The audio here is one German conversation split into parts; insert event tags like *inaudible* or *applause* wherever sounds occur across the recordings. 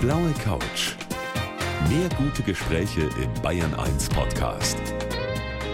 blaue Couch. Mehr gute Gespräche im Bayern 1 Podcast.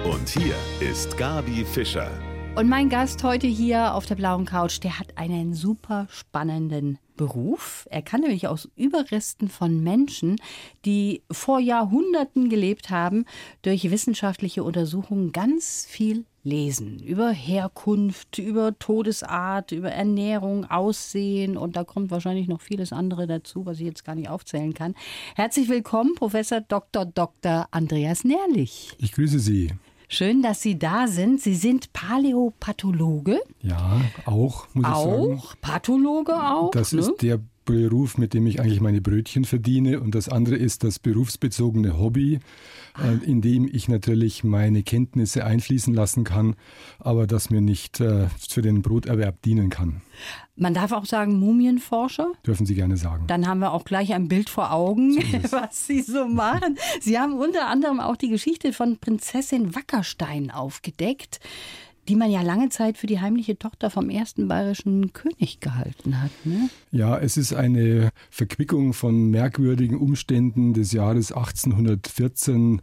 Und hier ist Gabi Fischer. Und mein Gast heute hier auf der blauen Couch, der hat einen super spannenden Beruf. Er kann nämlich aus Überresten von Menschen, die vor Jahrhunderten gelebt haben, durch wissenschaftliche Untersuchungen ganz viel lesen. Über Herkunft, über Todesart, über Ernährung, Aussehen und da kommt wahrscheinlich noch vieles andere dazu, was ich jetzt gar nicht aufzählen kann. Herzlich willkommen, Professor Dr. Dr. Andreas Nährlich. Ich grüße Sie. Schön, dass Sie da sind. Sie sind Paläopathologe. Ja, auch, muss auch, ich sagen. Auch, Pathologe auch. Das ne? ist der Beruf, mit dem ich eigentlich meine Brötchen verdiene. Und das andere ist das berufsbezogene Hobby, äh, in dem ich natürlich meine Kenntnisse einfließen lassen kann, aber das mir nicht äh, für den Broterwerb dienen kann. Man darf auch sagen Mumienforscher. Dürfen Sie gerne sagen. Dann haben wir auch gleich ein Bild vor Augen, so *laughs* was Sie so machen. Sie haben unter anderem auch die Geschichte von Prinzessin Wackerstein aufgedeckt die man ja lange Zeit für die heimliche Tochter vom ersten bayerischen König gehalten hat. Ne? Ja, es ist eine Verquickung von merkwürdigen Umständen des Jahres 1814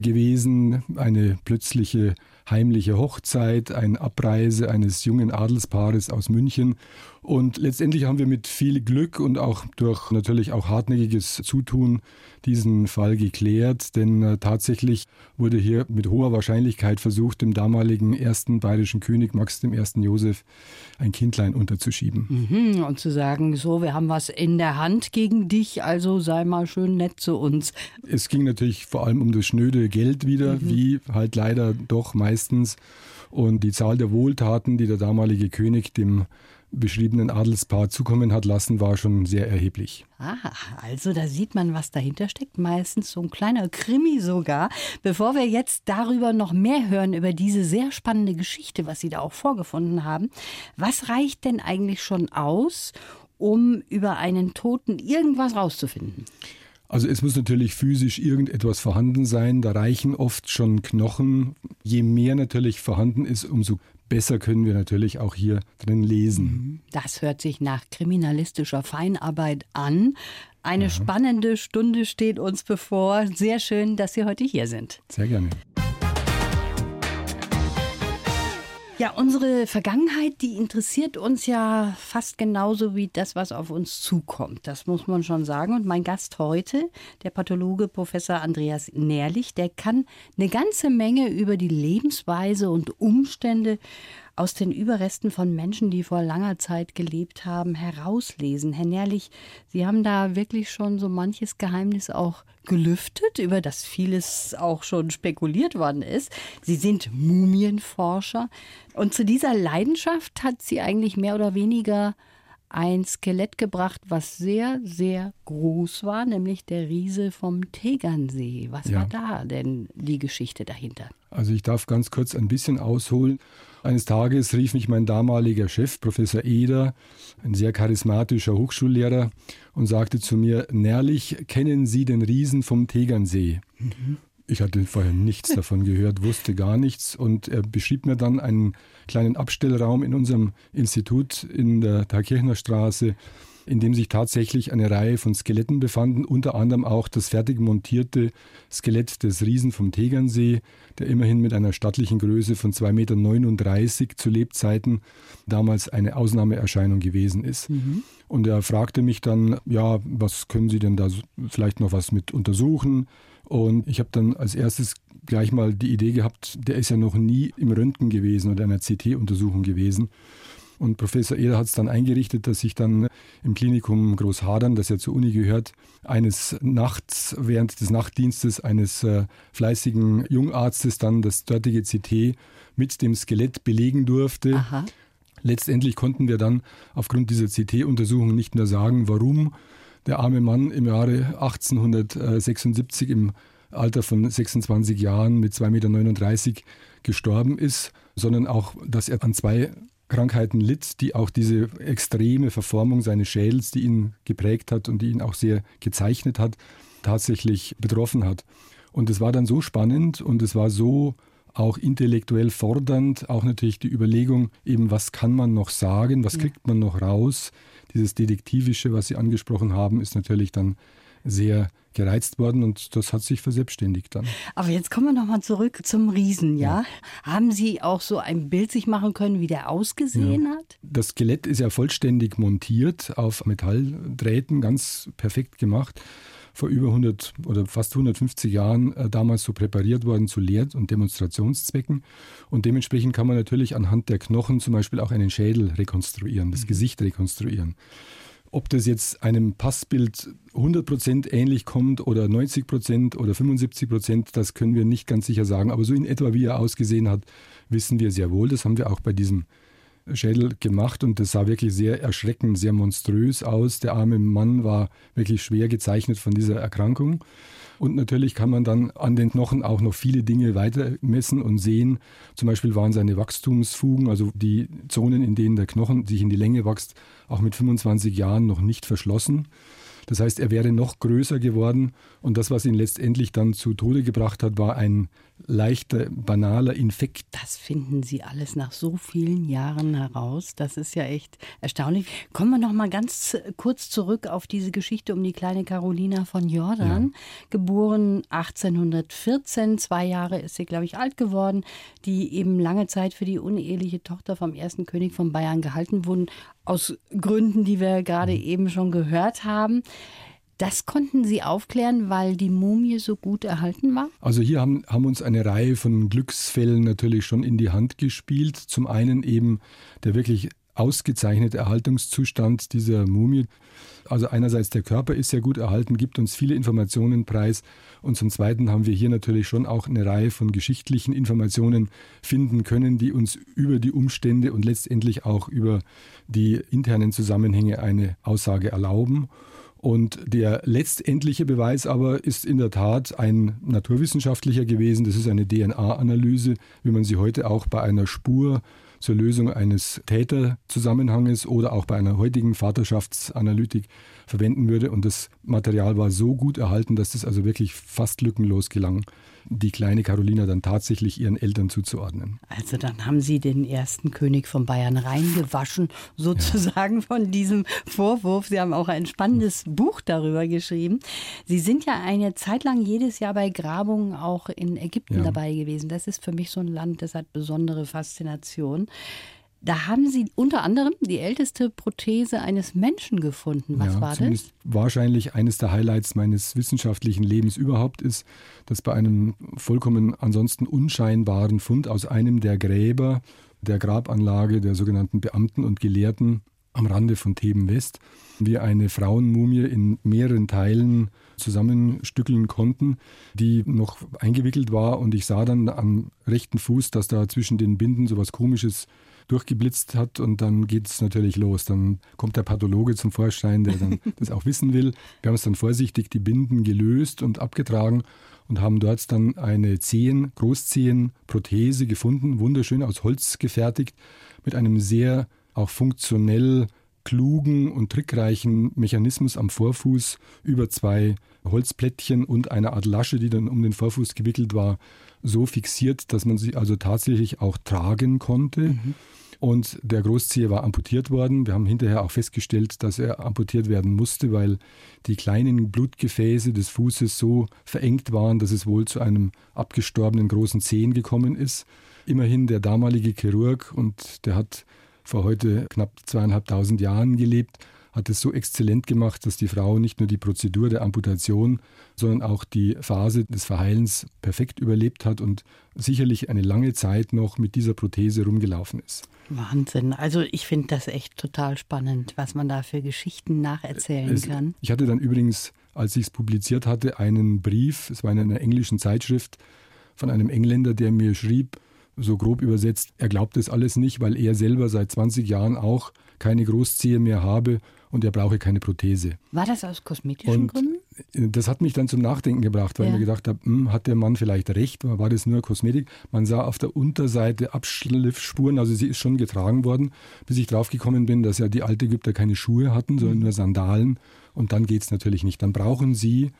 gewesen, eine plötzliche heimliche Hochzeit, eine Abreise eines jungen Adelspaares aus München. Und letztendlich haben wir mit viel Glück und auch durch natürlich auch hartnäckiges Zutun diesen Fall geklärt, denn äh, tatsächlich wurde hier mit hoher Wahrscheinlichkeit versucht, dem damaligen ersten bayerischen König Max I. Josef ein Kindlein unterzuschieben. Mhm, und zu sagen, so, wir haben was in der Hand gegen dich, also sei mal schön nett zu uns. Es ging natürlich vor allem um das schnöde Geld wieder, mhm. wie halt leider doch meistens. Und die Zahl der Wohltaten, die der damalige König dem beschriebenen Adelspaar zukommen hat lassen, war schon sehr erheblich. Ah, also da sieht man, was dahinter steckt. Meistens so ein kleiner Krimi sogar. Bevor wir jetzt darüber noch mehr hören, über diese sehr spannende Geschichte, was Sie da auch vorgefunden haben, was reicht denn eigentlich schon aus, um über einen Toten irgendwas rauszufinden? Also es muss natürlich physisch irgendetwas vorhanden sein. Da reichen oft schon Knochen. Je mehr natürlich vorhanden ist, umso besser können wir natürlich auch hier drin lesen. Mhm. Das hört sich nach kriminalistischer Feinarbeit an. Eine ja. spannende Stunde steht uns bevor. Sehr schön, dass Sie heute hier sind. Sehr gerne. Ja, unsere Vergangenheit, die interessiert uns ja fast genauso wie das, was auf uns zukommt. Das muss man schon sagen. Und mein Gast heute, der Pathologe Professor Andreas Nährlich, der kann eine ganze Menge über die Lebensweise und Umstände aus den Überresten von Menschen, die vor langer Zeit gelebt haben, herauslesen. Herr Nährlich, Sie haben da wirklich schon so manches Geheimnis auch gelüftet, über das vieles auch schon spekuliert worden ist. Sie sind Mumienforscher und zu dieser Leidenschaft hat Sie eigentlich mehr oder weniger ein Skelett gebracht, was sehr, sehr groß war, nämlich der Riese vom Tegernsee. Was ja. war da denn die Geschichte dahinter? Also ich darf ganz kurz ein bisschen ausholen. Eines Tages rief mich mein damaliger Chef, Professor Eder, ein sehr charismatischer Hochschullehrer, und sagte zu mir, Nährlich, kennen Sie den Riesen vom Tegernsee? Mhm. Ich hatte vorher nichts *laughs* davon gehört, wusste gar nichts und er beschrieb mir dann einen kleinen Abstellraum in unserem Institut in der Thalkirchner Straße, in dem sich tatsächlich eine Reihe von Skeletten befanden, unter anderem auch das fertig montierte Skelett des Riesen vom Tegernsee, der immerhin mit einer stattlichen Größe von 2,39 Meter zu Lebzeiten damals eine Ausnahmeerscheinung gewesen ist. Mhm. Und er fragte mich dann, ja, was können Sie denn da vielleicht noch was mit untersuchen? Und ich habe dann als erstes gleich mal die Idee gehabt, der ist ja noch nie im Röntgen gewesen oder einer CT-Untersuchung gewesen. Und Professor Eder hat es dann eingerichtet, dass ich dann im Klinikum Großhadern, das ja zur Uni gehört, eines Nachts während des Nachtdienstes eines äh, fleißigen Jungarztes dann das dortige CT mit dem Skelett belegen durfte. Aha. Letztendlich konnten wir dann aufgrund dieser CT-Untersuchung nicht mehr sagen, warum der arme Mann im Jahre 1876 im Alter von 26 Jahren mit 2,39 Meter gestorben ist, sondern auch, dass er an zwei Krankheiten litt, die auch diese extreme Verformung seines Schädels, die ihn geprägt hat und die ihn auch sehr gezeichnet hat, tatsächlich betroffen hat. Und es war dann so spannend und es war so auch intellektuell fordernd, auch natürlich die Überlegung, eben was kann man noch sagen, was kriegt man noch raus. Dieses Detektivische, was Sie angesprochen haben, ist natürlich dann sehr gereizt worden und das hat sich verselbstständigt dann. Aber jetzt kommen wir nochmal zurück zum Riesen, ja? ja? Haben Sie auch so ein Bild sich machen können, wie der ausgesehen ja. hat? Das Skelett ist ja vollständig montiert auf Metalldrähten, ganz perfekt gemacht. Vor über 100 oder fast 150 Jahren äh, damals so präpariert worden zu Lehr- und Demonstrationszwecken. Und dementsprechend kann man natürlich anhand der Knochen zum Beispiel auch einen Schädel rekonstruieren, das mhm. Gesicht rekonstruieren. Ob das jetzt einem Passbild 100% ähnlich kommt oder 90% oder 75%, das können wir nicht ganz sicher sagen. Aber so in etwa, wie er ausgesehen hat, wissen wir sehr wohl. Das haben wir auch bei diesem Schädel gemacht und das sah wirklich sehr erschreckend, sehr monströs aus. Der arme Mann war wirklich schwer gezeichnet von dieser Erkrankung. Und natürlich kann man dann an den Knochen auch noch viele Dinge weiter messen und sehen. Zum Beispiel waren seine Wachstumsfugen, also die Zonen, in denen der Knochen sich in die Länge wächst, auch mit 25 Jahren noch nicht verschlossen. Das heißt, er wäre noch größer geworden und das, was ihn letztendlich dann zu Tode gebracht hat, war ein leichter, banaler Infekt. Das finden Sie alles nach so vielen Jahren heraus. Das ist ja echt erstaunlich. Kommen wir noch mal ganz kurz zurück auf diese Geschichte um die kleine Carolina von Jordan. Ja. Geboren 1814, zwei Jahre ist sie, glaube ich, alt geworden, die eben lange Zeit für die uneheliche Tochter vom ersten König von Bayern gehalten wurden, aus Gründen, die wir gerade eben schon gehört haben. Das konnten Sie aufklären, weil die Mumie so gut erhalten war? Also hier haben, haben uns eine Reihe von Glücksfällen natürlich schon in die Hand gespielt. Zum einen eben der wirklich ausgezeichnete Erhaltungszustand dieser Mumie. Also einerseits der Körper ist sehr gut erhalten, gibt uns viele Informationen preis und zum Zweiten haben wir hier natürlich schon auch eine Reihe von geschichtlichen Informationen finden können, die uns über die Umstände und letztendlich auch über die internen Zusammenhänge eine Aussage erlauben. Und der letztendliche Beweis aber ist in der Tat ein naturwissenschaftlicher gewesen. Das ist eine DNA-Analyse, wie man sie heute auch bei einer Spur zur Lösung eines Täterzusammenhanges oder auch bei einer heutigen Vaterschaftsanalytik verwenden würde. Und das Material war so gut erhalten, dass es also wirklich fast lückenlos gelang, die kleine Carolina dann tatsächlich ihren Eltern zuzuordnen. Also dann haben Sie den ersten König von Bayern reingewaschen, sozusagen ja. *laughs* von diesem Vorwurf. Sie haben auch ein spannendes Buch darüber geschrieben. Sie sind ja eine Zeit lang jedes Jahr bei Grabungen auch in Ägypten ja. dabei gewesen. Das ist für mich so ein Land, das hat besondere Faszination. Da haben Sie unter anderem die älteste Prothese eines Menschen gefunden. Was ja, war das? Wahrscheinlich eines der Highlights meines wissenschaftlichen Lebens überhaupt ist, dass bei einem vollkommen ansonsten unscheinbaren Fund aus einem der Gräber der Grabanlage der sogenannten Beamten und Gelehrten am Rande von Theben West wir eine Frauenmumie in mehreren Teilen zusammenstückeln konnten, die noch eingewickelt war und ich sah dann am rechten Fuß, dass da zwischen den Binden so was komisches durchgeblitzt hat und dann geht es natürlich los. Dann kommt der Pathologe zum Vorschein, der dann *laughs* das auch wissen will. Wir haben es dann vorsichtig die Binden gelöst und abgetragen und haben dort dann eine Zehen, Großzehenprothese gefunden, wunderschön aus Holz gefertigt, mit einem sehr auch funktionell klugen und trickreichen Mechanismus am Vorfuß über zwei Holzplättchen und einer Art Lasche, die dann um den Vorfuß gewickelt war, so fixiert, dass man sie also tatsächlich auch tragen konnte. Mhm. Und der Großzieher war amputiert worden. Wir haben hinterher auch festgestellt, dass er amputiert werden musste, weil die kleinen Blutgefäße des Fußes so verengt waren, dass es wohl zu einem abgestorbenen großen Zehen gekommen ist. Immerhin der damalige Chirurg, und der hat vor heute knapp zweieinhalbtausend Jahren gelebt, hat es so exzellent gemacht, dass die Frau nicht nur die Prozedur der Amputation, sondern auch die Phase des Verheilens perfekt überlebt hat und sicherlich eine lange Zeit noch mit dieser Prothese rumgelaufen ist. Wahnsinn. Also ich finde das echt total spannend, was man da für Geschichten nacherzählen es, kann. Ich hatte dann übrigens, als ich es publiziert hatte, einen Brief, es war in einer englischen Zeitschrift, von einem Engländer, der mir schrieb, so grob übersetzt, er glaubt das alles nicht, weil er selber seit 20 Jahren auch keine Großziehe mehr habe und er brauche keine Prothese. War das aus kosmetischen und Gründen? Das hat mich dann zum Nachdenken gebracht, weil ja. ich mir gedacht habe, hm, hat der Mann vielleicht recht, war das nur Kosmetik? Man sah auf der Unterseite Abschliffspuren, also sie ist schon getragen worden, bis ich draufgekommen bin, dass ja die alten Ägypter keine Schuhe hatten, sondern mhm. nur Sandalen. Und dann geht es natürlich nicht. Dann brauchen sie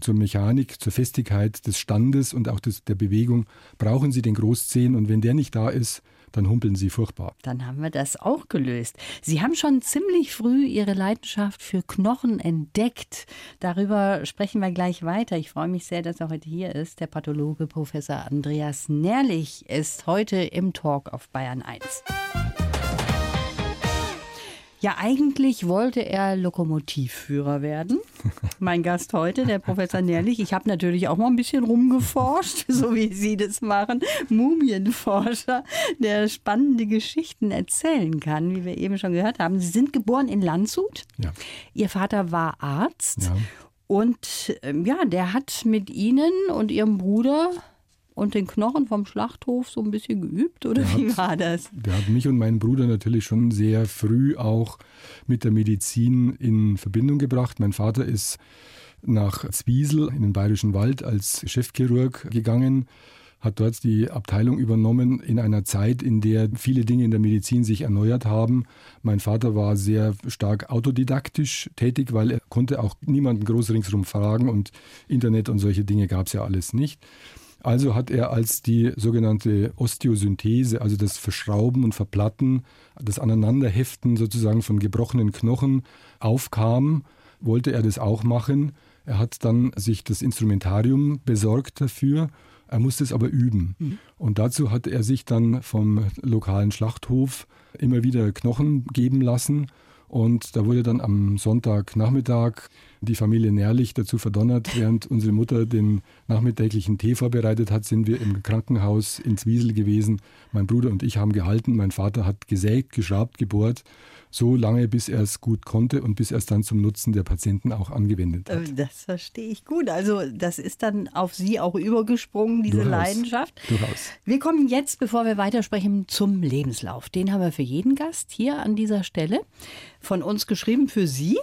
zur Mechanik, zur Festigkeit des Standes und auch des, der Bewegung brauchen Sie den Großzehen und wenn der nicht da ist, dann humpeln sie furchtbar. Dann haben wir das auch gelöst. Sie haben schon ziemlich früh Ihre Leidenschaft für Knochen entdeckt. Darüber sprechen wir gleich weiter. Ich freue mich sehr, dass er heute hier ist. Der Pathologe Professor Andreas Nährlich ist heute im Talk auf Bayern 1. Ja, eigentlich wollte er Lokomotivführer werden. *laughs* Mein Gast heute, der Professor Nährlich. Ich habe natürlich auch mal ein bisschen rumgeforscht, *laughs* so wie Sie das machen. Mumienforscher, der spannende Geschichten erzählen kann, wie wir eben schon gehört haben. Sie sind geboren in Landshut. Ja. Ihr Vater war Arzt. Ja. Und ähm, ja, der hat mit Ihnen und Ihrem Bruder und den Knochen vom Schlachthof so ein bisschen geübt oder der wie hat, war das? Der hat mich und meinen Bruder natürlich schon sehr früh auch mit der Medizin in Verbindung gebracht. Mein Vater ist nach Zwiesel in den Bayerischen Wald als Chefchirurg gegangen, hat dort die Abteilung übernommen in einer Zeit, in der viele Dinge in der Medizin sich erneuert haben. Mein Vater war sehr stark autodidaktisch tätig, weil er konnte auch niemanden groß ringsherum fragen und Internet und solche Dinge gab es ja alles nicht. Also hat er als die sogenannte Osteosynthese, also das Verschrauben und Verplatten, das Aneinanderheften sozusagen von gebrochenen Knochen aufkam, wollte er das auch machen. Er hat dann sich das Instrumentarium besorgt dafür. Er musste es aber üben. Mhm. Und dazu hat er sich dann vom lokalen Schlachthof immer wieder Knochen geben lassen. Und da wurde dann am Sonntagnachmittag die Familie Nährlich dazu verdonnert, während unsere Mutter den nachmittäglichen Tee vorbereitet hat, sind wir im Krankenhaus in Zwiesel gewesen. Mein Bruder und ich haben gehalten, mein Vater hat gesägt, geschraubt, gebohrt, so lange, bis er es gut konnte und bis er es dann zum Nutzen der Patienten auch angewendet hat. Äh, das verstehe ich gut. Also das ist dann auf Sie auch übergesprungen, diese Durchaus. Leidenschaft. Durchaus. Wir kommen jetzt, bevor wir weitersprechen, zum Lebenslauf. Den haben wir für jeden Gast hier an dieser Stelle von uns geschrieben für Sie.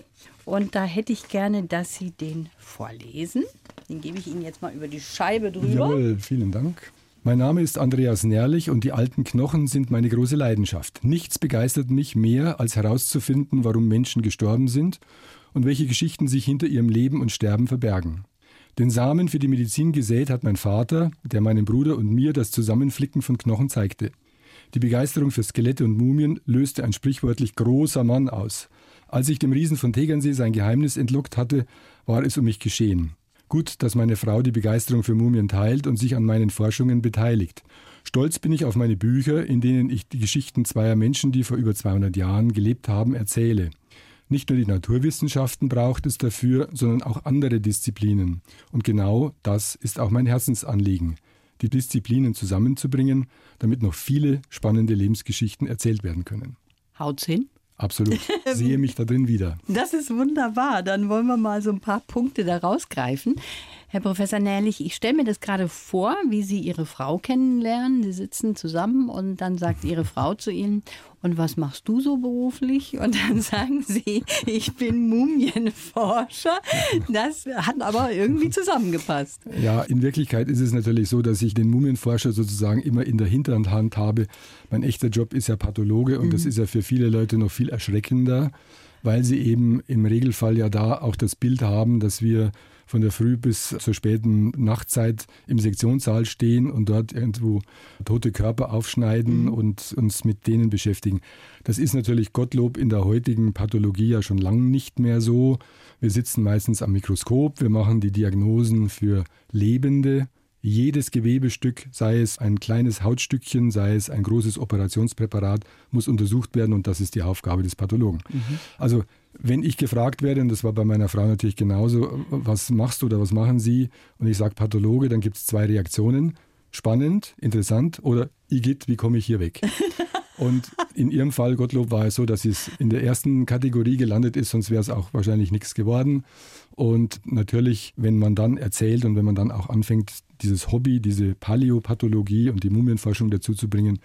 Und da hätte ich gerne, dass Sie den vorlesen. Den gebe ich Ihnen jetzt mal über die Scheibe drüber. Jawohl, vielen Dank. Mein Name ist Andreas Nährlich und die alten Knochen sind meine große Leidenschaft. Nichts begeistert mich mehr, als herauszufinden, warum Menschen gestorben sind und welche Geschichten sich hinter ihrem Leben und Sterben verbergen. Den Samen für die Medizin gesät hat mein Vater, der meinem Bruder und mir das Zusammenflicken von Knochen zeigte. Die Begeisterung für Skelette und Mumien löste ein sprichwörtlich großer Mann aus. Als ich dem Riesen von Tegernsee sein Geheimnis entlockt hatte, war es um mich geschehen. Gut, dass meine Frau die Begeisterung für Mumien teilt und sich an meinen Forschungen beteiligt. Stolz bin ich auf meine Bücher, in denen ich die Geschichten zweier Menschen, die vor über 200 Jahren gelebt haben, erzähle. Nicht nur die Naturwissenschaften braucht es dafür, sondern auch andere Disziplinen. Und genau das ist auch mein Herzensanliegen, die Disziplinen zusammenzubringen, damit noch viele spannende Lebensgeschichten erzählt werden können. Haut's hin? Absolut. *laughs* Sehe mich da drin wieder. Das ist wunderbar. Dann wollen wir mal so ein paar Punkte da rausgreifen. Herr Professor Nährlich, ich stelle mir das gerade vor, wie Sie Ihre Frau kennenlernen. Sie sitzen zusammen und dann sagt Ihre Frau zu Ihnen, und was machst du so beruflich? Und dann *laughs* sagen Sie, ich bin Mumienforscher. Das hat aber irgendwie zusammengepasst. Ja, in Wirklichkeit ist es natürlich so, dass ich den Mumienforscher sozusagen immer in der Hinterhand habe. Mein echter Job ist ja Pathologe und mhm. das ist ja für viele Leute noch viel erschreckender, weil sie eben im Regelfall ja da auch das Bild haben, dass wir von der Früh bis zur späten Nachtzeit im Sektionssaal stehen und dort irgendwo tote Körper aufschneiden mhm. und uns mit denen beschäftigen. Das ist natürlich Gottlob in der heutigen Pathologie ja schon lange nicht mehr so. Wir sitzen meistens am Mikroskop, wir machen die Diagnosen für Lebende. Jedes Gewebestück, sei es ein kleines Hautstückchen, sei es ein großes Operationspräparat, muss untersucht werden und das ist die Aufgabe des Pathologen. Mhm. Also wenn ich gefragt werde, und das war bei meiner Frau natürlich genauso, was machst du oder was machen Sie? Und ich sage Pathologe, dann gibt es zwei Reaktionen. Spannend, interessant oder Igitt, wie komme ich hier weg? *laughs* Und in ihrem Fall, Gottlob, war es so, dass es in der ersten Kategorie gelandet ist, sonst wäre es auch wahrscheinlich nichts geworden. Und natürlich, wenn man dann erzählt und wenn man dann auch anfängt, dieses Hobby, diese Paläopathologie und die Mumienforschung dazu zu bringen,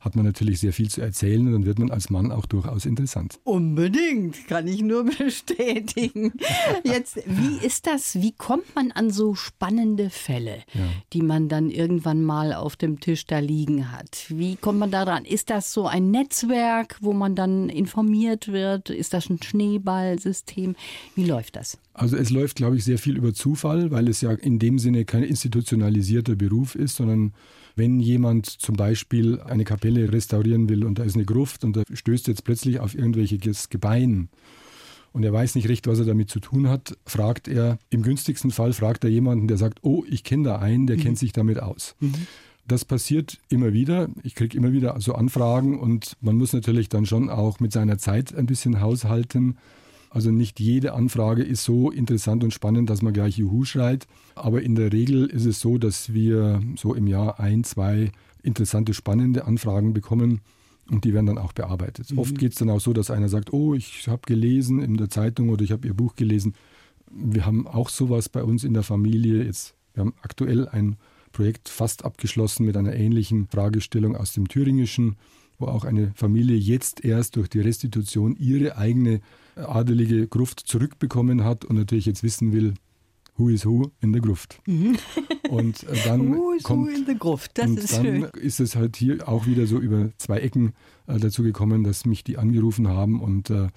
hat man natürlich sehr viel zu erzählen und dann wird man als Mann auch durchaus interessant. Unbedingt, kann ich nur *laughs* bestätigen. Jetzt, wie ist das? Wie kommt man an so spannende Fälle, ja. die man dann irgendwann mal auf dem Tisch da liegen hat? Wie kommt man daran? Ist das so ein Netzwerk, wo man dann informiert wird? Ist das ein Schneeballsystem? Wie läuft das? Also es läuft, glaube ich, sehr viel über Zufall, weil es ja in dem Sinne kein institutionalisierter Beruf ist, sondern wenn jemand zum Beispiel eine Kapelle restaurieren will und da ist eine Gruft und da stößt jetzt plötzlich auf irgendwelches Gebein und er weiß nicht recht, was er damit zu tun hat, fragt er, im günstigsten Fall fragt er jemanden, der sagt, oh, ich kenne da einen, der mhm. kennt sich damit aus. Mhm. Das passiert immer wieder. Ich kriege immer wieder so Anfragen und man muss natürlich dann schon auch mit seiner Zeit ein bisschen haushalten. Also nicht jede Anfrage ist so interessant und spannend, dass man gleich Juhu schreit. Aber in der Regel ist es so, dass wir so im Jahr ein, zwei interessante, spannende Anfragen bekommen und die werden dann auch bearbeitet. Mhm. Oft geht es dann auch so, dass einer sagt, oh, ich habe gelesen in der Zeitung oder ich habe Ihr Buch gelesen. Wir haben auch sowas bei uns in der Familie. Jetzt, wir haben aktuell ein Projekt fast abgeschlossen mit einer ähnlichen Fragestellung aus dem Thüringischen, wo auch eine Familie jetzt erst durch die Restitution ihre eigene adelige Gruft zurückbekommen hat und natürlich jetzt wissen will, who is who in der Gruft. Mhm. Und äh, dann who is kommt, who in der Gruft, das und ist dann schön. ist es halt hier auch wieder so über zwei Ecken äh, dazu gekommen, dass mich die angerufen haben und äh,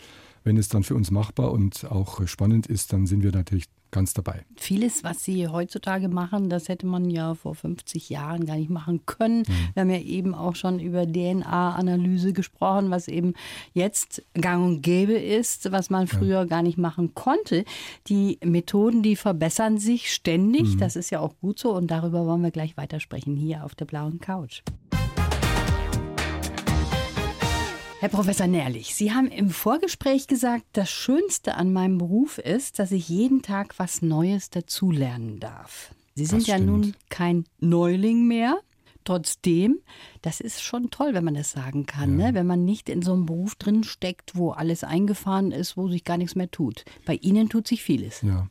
wenn es dann für uns machbar und auch spannend ist, dann sind wir natürlich ganz dabei. Vieles, was Sie heutzutage machen, das hätte man ja vor 50 Jahren gar nicht machen können. Mhm. Wir haben ja eben auch schon über DNA-Analyse gesprochen, was eben jetzt gang und gäbe ist, was man früher ja. gar nicht machen konnte. Die Methoden, die verbessern sich ständig. Mhm. Das ist ja auch gut so und darüber wollen wir gleich weitersprechen hier auf der blauen Couch. Herr Professor Nährlich, Sie haben im Vorgespräch gesagt, das Schönste an meinem Beruf ist, dass ich jeden Tag was Neues dazulernen darf. Sie sind ja nun kein Neuling mehr. Trotzdem, das ist schon toll, wenn man das sagen kann, ja. ne? wenn man nicht in so einem Beruf drin steckt, wo alles eingefahren ist, wo sich gar nichts mehr tut. Bei Ihnen tut sich vieles. Ja.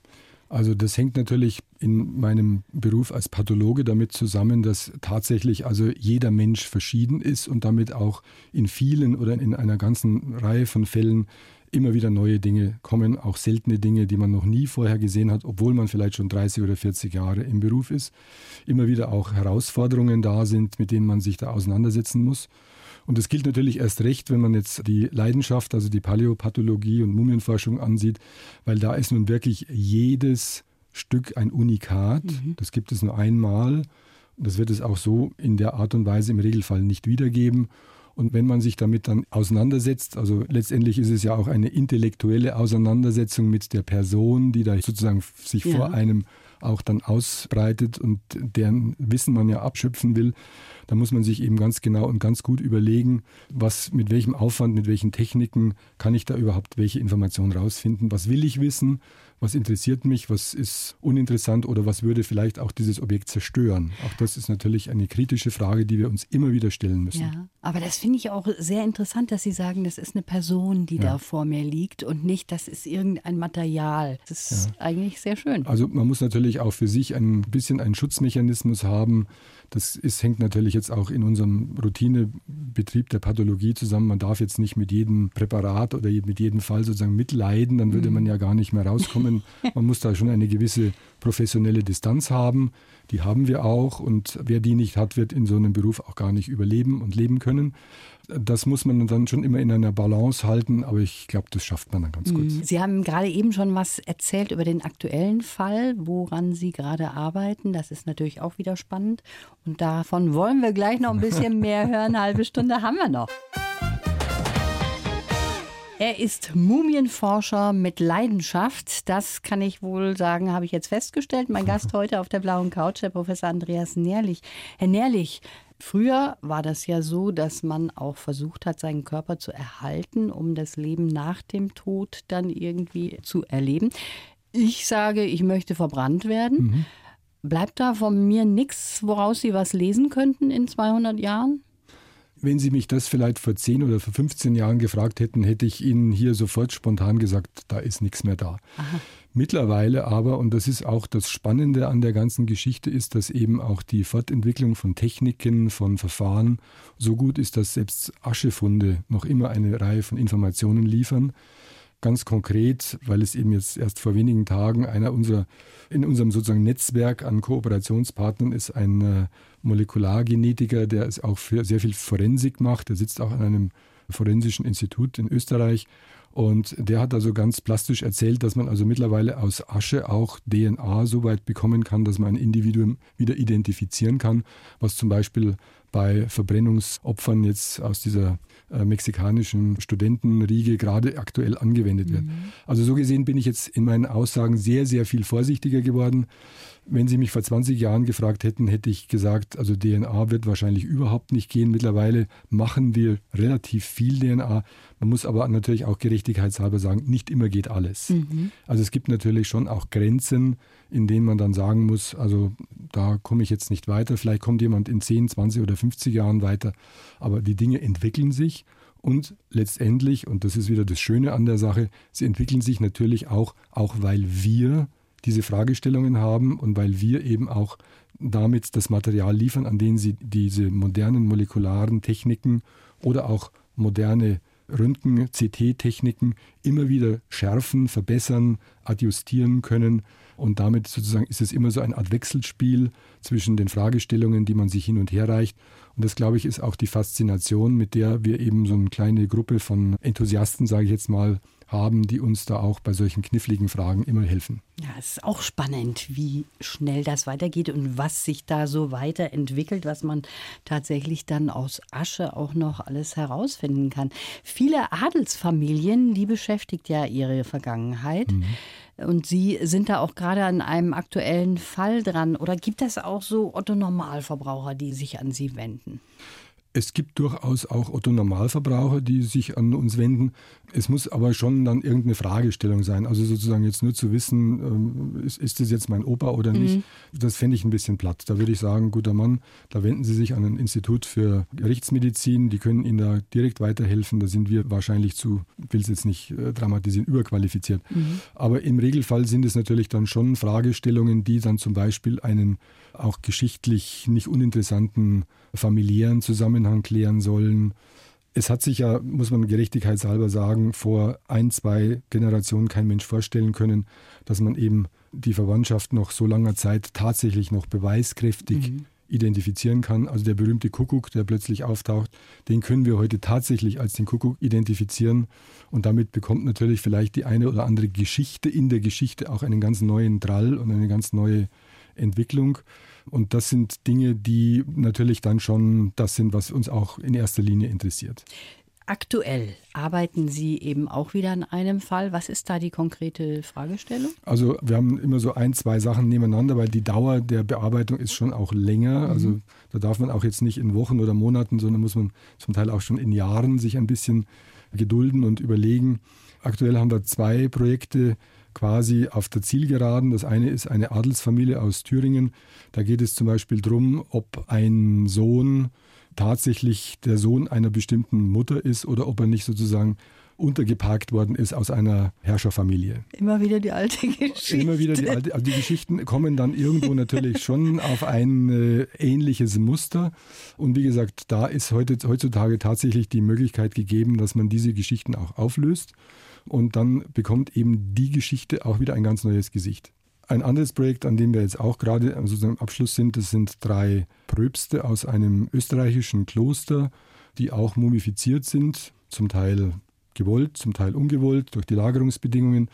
Also das hängt natürlich in meinem Beruf als Pathologe damit zusammen, dass tatsächlich also jeder Mensch verschieden ist und damit auch in vielen oder in einer ganzen Reihe von Fällen immer wieder neue Dinge kommen, auch seltene Dinge, die man noch nie vorher gesehen hat, obwohl man vielleicht schon 30 oder 40 Jahre im Beruf ist. Immer wieder auch Herausforderungen da sind, mit denen man sich da auseinandersetzen muss. Und das gilt natürlich erst recht, wenn man jetzt die Leidenschaft, also die Paläopathologie und Mumienforschung ansieht, weil da ist nun wirklich jedes Stück ein Unikat. Mhm. Das gibt es nur einmal. Das wird es auch so in der Art und Weise im Regelfall nicht wiedergeben. Und wenn man sich damit dann auseinandersetzt, also letztendlich ist es ja auch eine intellektuelle Auseinandersetzung mit der Person, die da sozusagen sich ja. vor einem auch dann ausbreitet und deren Wissen man ja abschöpfen will, da muss man sich eben ganz genau und ganz gut überlegen, was mit welchem Aufwand, mit welchen Techniken kann ich da überhaupt welche Informationen rausfinden, was will ich wissen was interessiert mich, was ist uninteressant oder was würde vielleicht auch dieses Objekt zerstören. Auch das ist natürlich eine kritische Frage, die wir uns immer wieder stellen müssen. Ja, aber das finde ich auch sehr interessant, dass Sie sagen, das ist eine Person, die ja. da vor mir liegt und nicht, das ist irgendein Material. Das ist ja. eigentlich sehr schön. Also man muss natürlich auch für sich ein bisschen einen Schutzmechanismus haben. Das ist, hängt natürlich jetzt auch in unserem Routinebetrieb der Pathologie zusammen. Man darf jetzt nicht mit jedem Präparat oder mit jedem Fall sozusagen mitleiden, dann würde mhm. man ja gar nicht mehr rauskommen Unternehmen. Man muss da schon eine gewisse professionelle Distanz haben. Die haben wir auch. Und wer die nicht hat, wird in so einem Beruf auch gar nicht überleben und leben können. Das muss man dann schon immer in einer Balance halten, aber ich glaube, das schafft man dann ganz gut. Mhm. Sie haben gerade eben schon was erzählt über den aktuellen Fall, woran Sie gerade arbeiten. Das ist natürlich auch wieder spannend. Und davon wollen wir gleich noch ein bisschen *laughs* mehr hören. Eine halbe Stunde haben wir noch. Er ist Mumienforscher mit Leidenschaft. Das kann ich wohl sagen, habe ich jetzt festgestellt. Mein Gast heute auf der blauen Couch, der Professor Andreas Nährlich. Herr Nährlich, Früher war das ja so, dass man auch versucht hat, seinen Körper zu erhalten, um das Leben nach dem Tod dann irgendwie zu erleben. Ich sage, ich möchte verbrannt werden. Mhm. Bleibt da von mir nichts, woraus Sie was lesen könnten in 200 Jahren? Wenn Sie mich das vielleicht vor 10 oder vor 15 Jahren gefragt hätten, hätte ich Ihnen hier sofort spontan gesagt, da ist nichts mehr da. Aha. Mittlerweile aber, und das ist auch das Spannende an der ganzen Geschichte, ist, dass eben auch die Fortentwicklung von Techniken, von Verfahren so gut ist, dass selbst Aschefunde noch immer eine Reihe von Informationen liefern. Ganz konkret, weil es eben jetzt erst vor wenigen Tagen einer unserer, in unserem sozusagen Netzwerk an Kooperationspartnern ist ein äh, Molekulargenetiker, der es auch für sehr viel Forensik macht. Der sitzt auch an einem forensischen Institut in Österreich. Und der hat also ganz plastisch erzählt, dass man also mittlerweile aus Asche auch DNA so weit bekommen kann, dass man ein Individuum wieder identifizieren kann, was zum Beispiel bei Verbrennungsopfern jetzt aus dieser äh, mexikanischen Studentenriege gerade aktuell angewendet wird. Mhm. Also so gesehen bin ich jetzt in meinen Aussagen sehr, sehr viel vorsichtiger geworden. Wenn Sie mich vor 20 Jahren gefragt hätten, hätte ich gesagt, also DNA wird wahrscheinlich überhaupt nicht gehen. Mittlerweile machen wir relativ viel DNA. Man muss aber natürlich auch gerechtigkeitshalber sagen, nicht immer geht alles. Mhm. Also es gibt natürlich schon auch Grenzen, in denen man dann sagen muss, also da komme ich jetzt nicht weiter. Vielleicht kommt jemand in 10, 20 oder 50 Jahren weiter. Aber die Dinge entwickeln sich und letztendlich, und das ist wieder das Schöne an der Sache, sie entwickeln sich natürlich auch, auch weil wir diese Fragestellungen haben und weil wir eben auch damit das Material liefern, an dem sie diese modernen molekularen Techniken oder auch moderne Röntgen, CT-Techniken immer wieder schärfen, verbessern, adjustieren können. Und damit sozusagen ist es immer so eine Art Wechselspiel zwischen den Fragestellungen, die man sich hin und her reicht. Und das, glaube ich, ist auch die Faszination, mit der wir eben so eine kleine Gruppe von Enthusiasten, sage ich jetzt mal, haben, die uns da auch bei solchen kniffligen Fragen immer helfen. Ja, es ist auch spannend, wie schnell das weitergeht und was sich da so weiterentwickelt, was man tatsächlich dann aus Asche auch noch alles herausfinden kann. Viele Adelsfamilien, die beschäftigt ja ihre Vergangenheit. Mhm. Und Sie sind da auch gerade an einem aktuellen Fall dran. Oder gibt es auch so Otto Normalverbraucher, die sich an Sie wenden? Es gibt durchaus auch Otto Normalverbraucher, die sich an uns wenden. Es muss aber schon dann irgendeine Fragestellung sein. Also sozusagen jetzt nur zu wissen, ähm, ist, ist das jetzt mein Opa oder nicht, mhm. das fände ich ein bisschen platt. Da würde ich sagen, guter Mann, da wenden Sie sich an ein Institut für Gerichtsmedizin, die können Ihnen da direkt weiterhelfen. Da sind wir wahrscheinlich zu, ich will es jetzt nicht äh, dramatisieren, überqualifiziert. Mhm. Aber im Regelfall sind es natürlich dann schon Fragestellungen, die dann zum Beispiel einen auch geschichtlich nicht uninteressanten familiären Zusammenhang klären sollen. Es hat sich ja, muss man gerechtigkeitshalber sagen, vor ein, zwei Generationen kein Mensch vorstellen können, dass man eben die Verwandtschaft noch so langer Zeit tatsächlich noch beweiskräftig mhm. identifizieren kann. Also der berühmte Kuckuck, der plötzlich auftaucht, den können wir heute tatsächlich als den Kuckuck identifizieren. Und damit bekommt natürlich vielleicht die eine oder andere Geschichte in der Geschichte auch einen ganz neuen Drall und eine ganz neue Entwicklung. Und das sind Dinge, die natürlich dann schon das sind, was uns auch in erster Linie interessiert. Aktuell arbeiten Sie eben auch wieder an einem Fall. Was ist da die konkrete Fragestellung? Also wir haben immer so ein, zwei Sachen nebeneinander, weil die Dauer der Bearbeitung ist schon auch länger. Mhm. Also da darf man auch jetzt nicht in Wochen oder Monaten, sondern muss man zum Teil auch schon in Jahren sich ein bisschen gedulden und überlegen. Aktuell haben wir zwei Projekte, quasi auf der Zielgeraden. Das eine ist eine Adelsfamilie aus Thüringen. Da geht es zum Beispiel darum, ob ein Sohn tatsächlich der Sohn einer bestimmten Mutter ist oder ob er nicht sozusagen untergeparkt worden ist aus einer Herrscherfamilie. Immer wieder die alte Geschichte. Immer wieder die alte. Also die Geschichten kommen dann irgendwo natürlich schon auf ein äh, ähnliches Muster. Und wie gesagt, da ist heute, heutzutage tatsächlich die Möglichkeit gegeben, dass man diese Geschichten auch auflöst. Und dann bekommt eben die Geschichte auch wieder ein ganz neues Gesicht. Ein anderes Projekt, an dem wir jetzt auch gerade sozusagen im Abschluss sind, das sind drei Pröbste aus einem österreichischen Kloster, die auch mumifiziert sind, zum Teil gewollt, zum Teil ungewollt durch die Lagerungsbedingungen.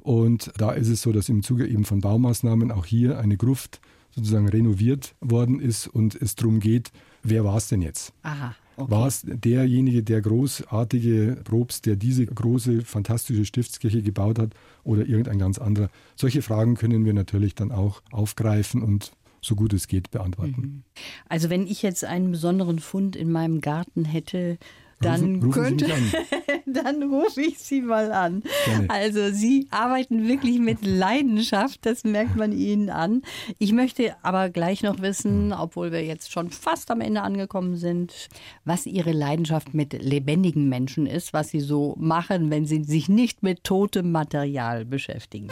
Und da ist es so, dass im Zuge eben von Baumaßnahmen auch hier eine Gruft sozusagen renoviert worden ist und es darum geht, wer war es denn jetzt? Aha. Okay. War es derjenige, der großartige Probst, der diese große, fantastische Stiftskirche gebaut hat oder irgendein ganz anderer? Solche Fragen können wir natürlich dann auch aufgreifen und so gut es geht beantworten. Mhm. Also wenn ich jetzt einen besonderen Fund in meinem Garten hätte, dann rufen, rufen könnte, *laughs* dann rufe ich Sie mal an. Gerne. Also Sie arbeiten wirklich mit Leidenschaft, das merkt man Ihnen an. Ich möchte aber gleich noch wissen, obwohl wir jetzt schon fast am Ende angekommen sind, was Ihre Leidenschaft mit lebendigen Menschen ist, was Sie so machen, wenn Sie sich nicht mit totem Material beschäftigen.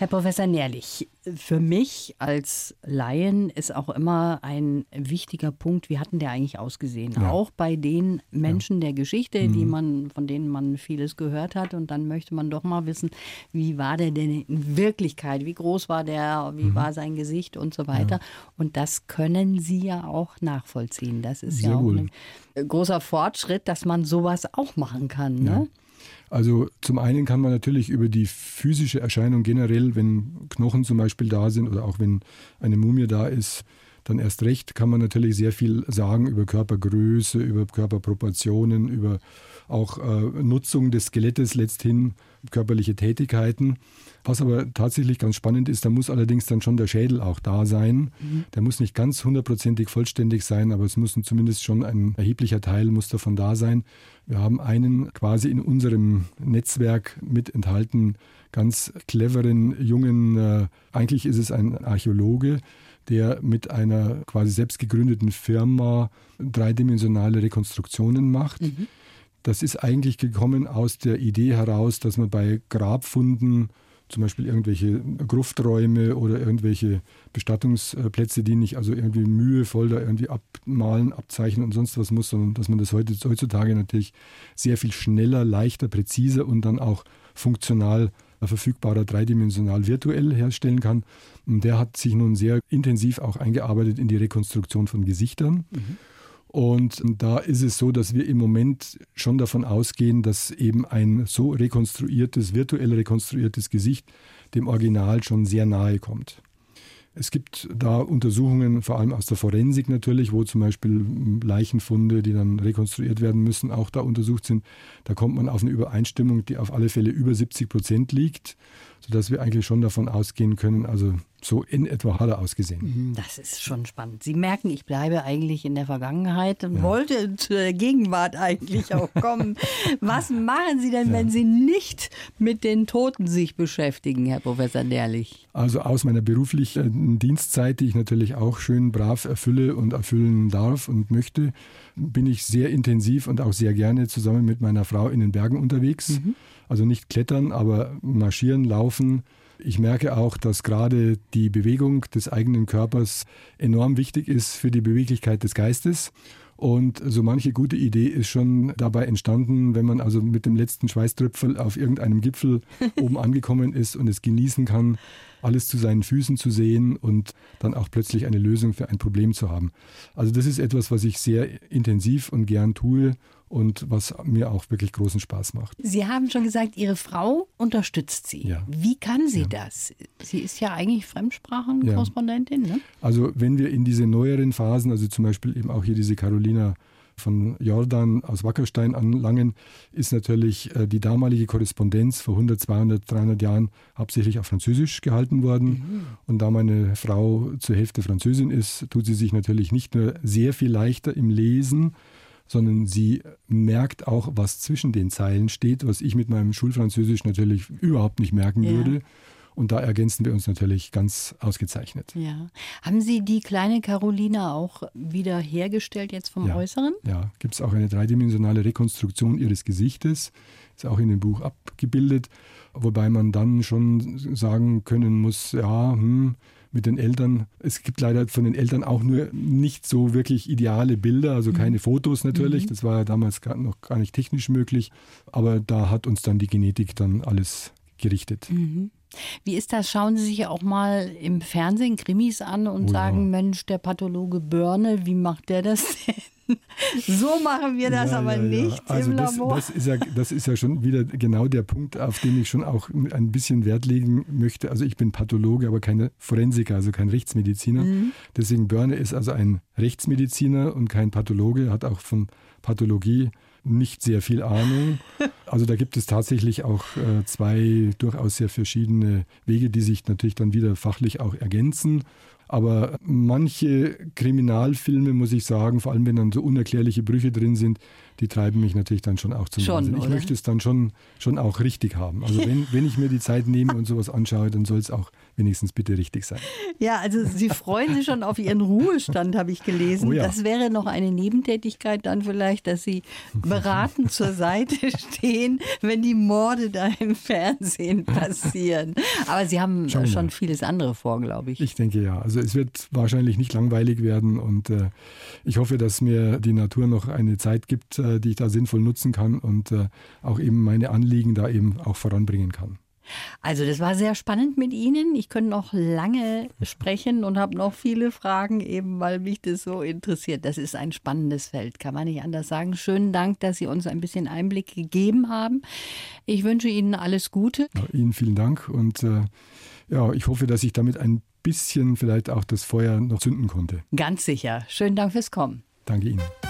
Herr Professor Nährlich, für mich als Laien ist auch immer ein wichtiger Punkt, wie hat denn der eigentlich ausgesehen? Ja. Auch bei den Menschen ja. der Geschichte, mhm. die man, von denen man vieles gehört hat. Und dann möchte man doch mal wissen, wie war der denn in Wirklichkeit? Wie groß war der? Wie mhm. war sein Gesicht und so weiter? Ja. Und das können Sie ja auch nachvollziehen. Das ist Sehr ja auch wohl. ein großer Fortschritt, dass man sowas auch machen kann. Ne? Also zum einen kann man natürlich über die physische Erscheinung generell, wenn Knochen zum Beispiel da sind oder auch wenn eine Mumie da ist, dann erst recht kann man natürlich sehr viel sagen über Körpergröße, über Körperproportionen, über auch äh, Nutzung des Skelettes letzthin, körperliche Tätigkeiten. Was aber tatsächlich ganz spannend ist, da muss allerdings dann schon der Schädel auch da sein. Mhm. Der muss nicht ganz hundertprozentig vollständig sein, aber es muss zumindest schon ein erheblicher Teil muss davon da sein. Wir haben einen quasi in unserem Netzwerk mit enthalten, ganz cleveren jungen, äh, eigentlich ist es ein Archäologe, der mit einer quasi selbst gegründeten Firma dreidimensionale Rekonstruktionen macht. Mhm. Das ist eigentlich gekommen aus der Idee heraus, dass man bei Grabfunden zum Beispiel irgendwelche Grufträume oder irgendwelche Bestattungsplätze, die nicht also irgendwie mühevoll da irgendwie abmalen, abzeichnen und sonst was muss, sondern dass man das heute, heutzutage natürlich sehr viel schneller, leichter, präziser und dann auch funktional verfügbarer, dreidimensional virtuell herstellen kann. Und der hat sich nun sehr intensiv auch eingearbeitet in die Rekonstruktion von Gesichtern. Mhm. Und da ist es so, dass wir im Moment schon davon ausgehen, dass eben ein so rekonstruiertes, virtuell rekonstruiertes Gesicht dem Original schon sehr nahe kommt. Es gibt da Untersuchungen, vor allem aus der Forensik natürlich, wo zum Beispiel Leichenfunde, die dann rekonstruiert werden müssen, auch da untersucht sind. Da kommt man auf eine Übereinstimmung, die auf alle Fälle über 70 Prozent liegt, sodass wir eigentlich schon davon ausgehen können, also so in etwa hat er ausgesehen. Mhm, das ist schon spannend. Sie merken, ich bleibe eigentlich in der Vergangenheit und ja. wollte zur Gegenwart eigentlich *laughs* auch kommen. Was machen Sie denn, ja. wenn Sie nicht mit den Toten sich beschäftigen, Herr Professor Nährlich? Also aus meiner beruflichen Dienstzeit, die ich natürlich auch schön brav erfülle und erfüllen darf und möchte, bin ich sehr intensiv und auch sehr gerne zusammen mit meiner Frau in den Bergen unterwegs. Mhm. Also nicht klettern, aber marschieren, laufen, ich merke auch, dass gerade die Bewegung des eigenen Körpers enorm wichtig ist für die Beweglichkeit des Geistes. Und so manche gute Idee ist schon dabei entstanden, wenn man also mit dem letzten Schweißtröpfel auf irgendeinem Gipfel *laughs* oben angekommen ist und es genießen kann, alles zu seinen Füßen zu sehen und dann auch plötzlich eine Lösung für ein Problem zu haben. Also das ist etwas, was ich sehr intensiv und gern tue und was mir auch wirklich großen Spaß macht. Sie haben schon gesagt, Ihre Frau unterstützt Sie. Ja. Wie kann sie ja. das? Sie ist ja eigentlich Fremdsprachenkorrespondentin. Ne? Also wenn wir in diese neueren Phasen, also zum Beispiel eben auch hier diese Carolina von Jordan aus Wackerstein anlangen, ist natürlich äh, die damalige Korrespondenz vor 100, 200, 300 Jahren hauptsächlich auf Französisch gehalten worden. Mhm. Und da meine Frau zur Hälfte Französin ist, tut sie sich natürlich nicht nur sehr viel leichter im Lesen, sondern sie merkt auch, was zwischen den Zeilen steht, was ich mit meinem Schulfranzösisch natürlich überhaupt nicht merken ja. würde. Und da ergänzen wir uns natürlich ganz ausgezeichnet. Ja. Haben Sie die kleine Carolina auch wieder hergestellt jetzt vom ja. Äußeren? Ja, gibt es auch eine dreidimensionale Rekonstruktion ihres Gesichtes. Ist auch in dem Buch abgebildet. Wobei man dann schon sagen können muss, ja, hm, mit den Eltern. Es gibt leider von den Eltern auch nur nicht so wirklich ideale Bilder, also keine mhm. Fotos natürlich. Mhm. Das war ja damals gar, noch gar nicht technisch möglich. Aber da hat uns dann die Genetik dann alles gerichtet. Mhm. Wie ist das? Schauen Sie sich auch mal im Fernsehen Krimis an und oh, sagen, ja. Mensch, der Pathologe Börne, wie macht der das *laughs* denn? So machen wir das ja, aber ja, nicht also im das, Labor. Das ist, ja, das ist ja schon wieder genau der Punkt, auf den ich schon auch ein bisschen Wert legen möchte. Also ich bin Pathologe, aber kein Forensiker, also kein Rechtsmediziner. Mhm. Deswegen Börne ist also ein Rechtsmediziner und kein Pathologe, hat auch von Pathologie nicht sehr viel Ahnung. *laughs* Also da gibt es tatsächlich auch äh, zwei durchaus sehr verschiedene Wege, die sich natürlich dann wieder fachlich auch ergänzen. Aber manche Kriminalfilme, muss ich sagen, vor allem wenn dann so unerklärliche Brüche drin sind, die treiben mich natürlich dann schon auch zum schon, Wahnsinn. Ich oder? möchte es dann schon, schon auch richtig haben. Also *laughs* wenn, wenn ich mir die Zeit nehme und sowas anschaue, dann soll es auch wenigstens bitte richtig sein. Ja, also Sie freuen sich schon auf Ihren Ruhestand, habe ich gelesen. Oh ja. Das wäre noch eine Nebentätigkeit dann vielleicht, dass Sie beratend zur Seite *laughs* stehen, wenn die Morde da im Fernsehen *laughs* passieren. Aber Sie haben schon vieles andere vor, glaube ich. Ich denke ja. Also es wird wahrscheinlich nicht langweilig werden und äh, ich hoffe, dass mir die Natur noch eine Zeit gibt, äh, die ich da sinnvoll nutzen kann und äh, auch eben meine Anliegen da eben auch voranbringen kann. Also das war sehr spannend mit Ihnen. Ich könnte noch lange sprechen und habe noch viele Fragen, eben weil mich das so interessiert. Das ist ein spannendes Feld, kann man nicht anders sagen. Schönen Dank, dass Sie uns ein bisschen Einblick gegeben haben. Ich wünsche Ihnen alles Gute. Ja, Ihnen vielen Dank und äh, ja, ich hoffe, dass ich damit ein bisschen vielleicht auch das Feuer noch zünden konnte. Ganz sicher. Schönen Dank fürs Kommen. Danke Ihnen.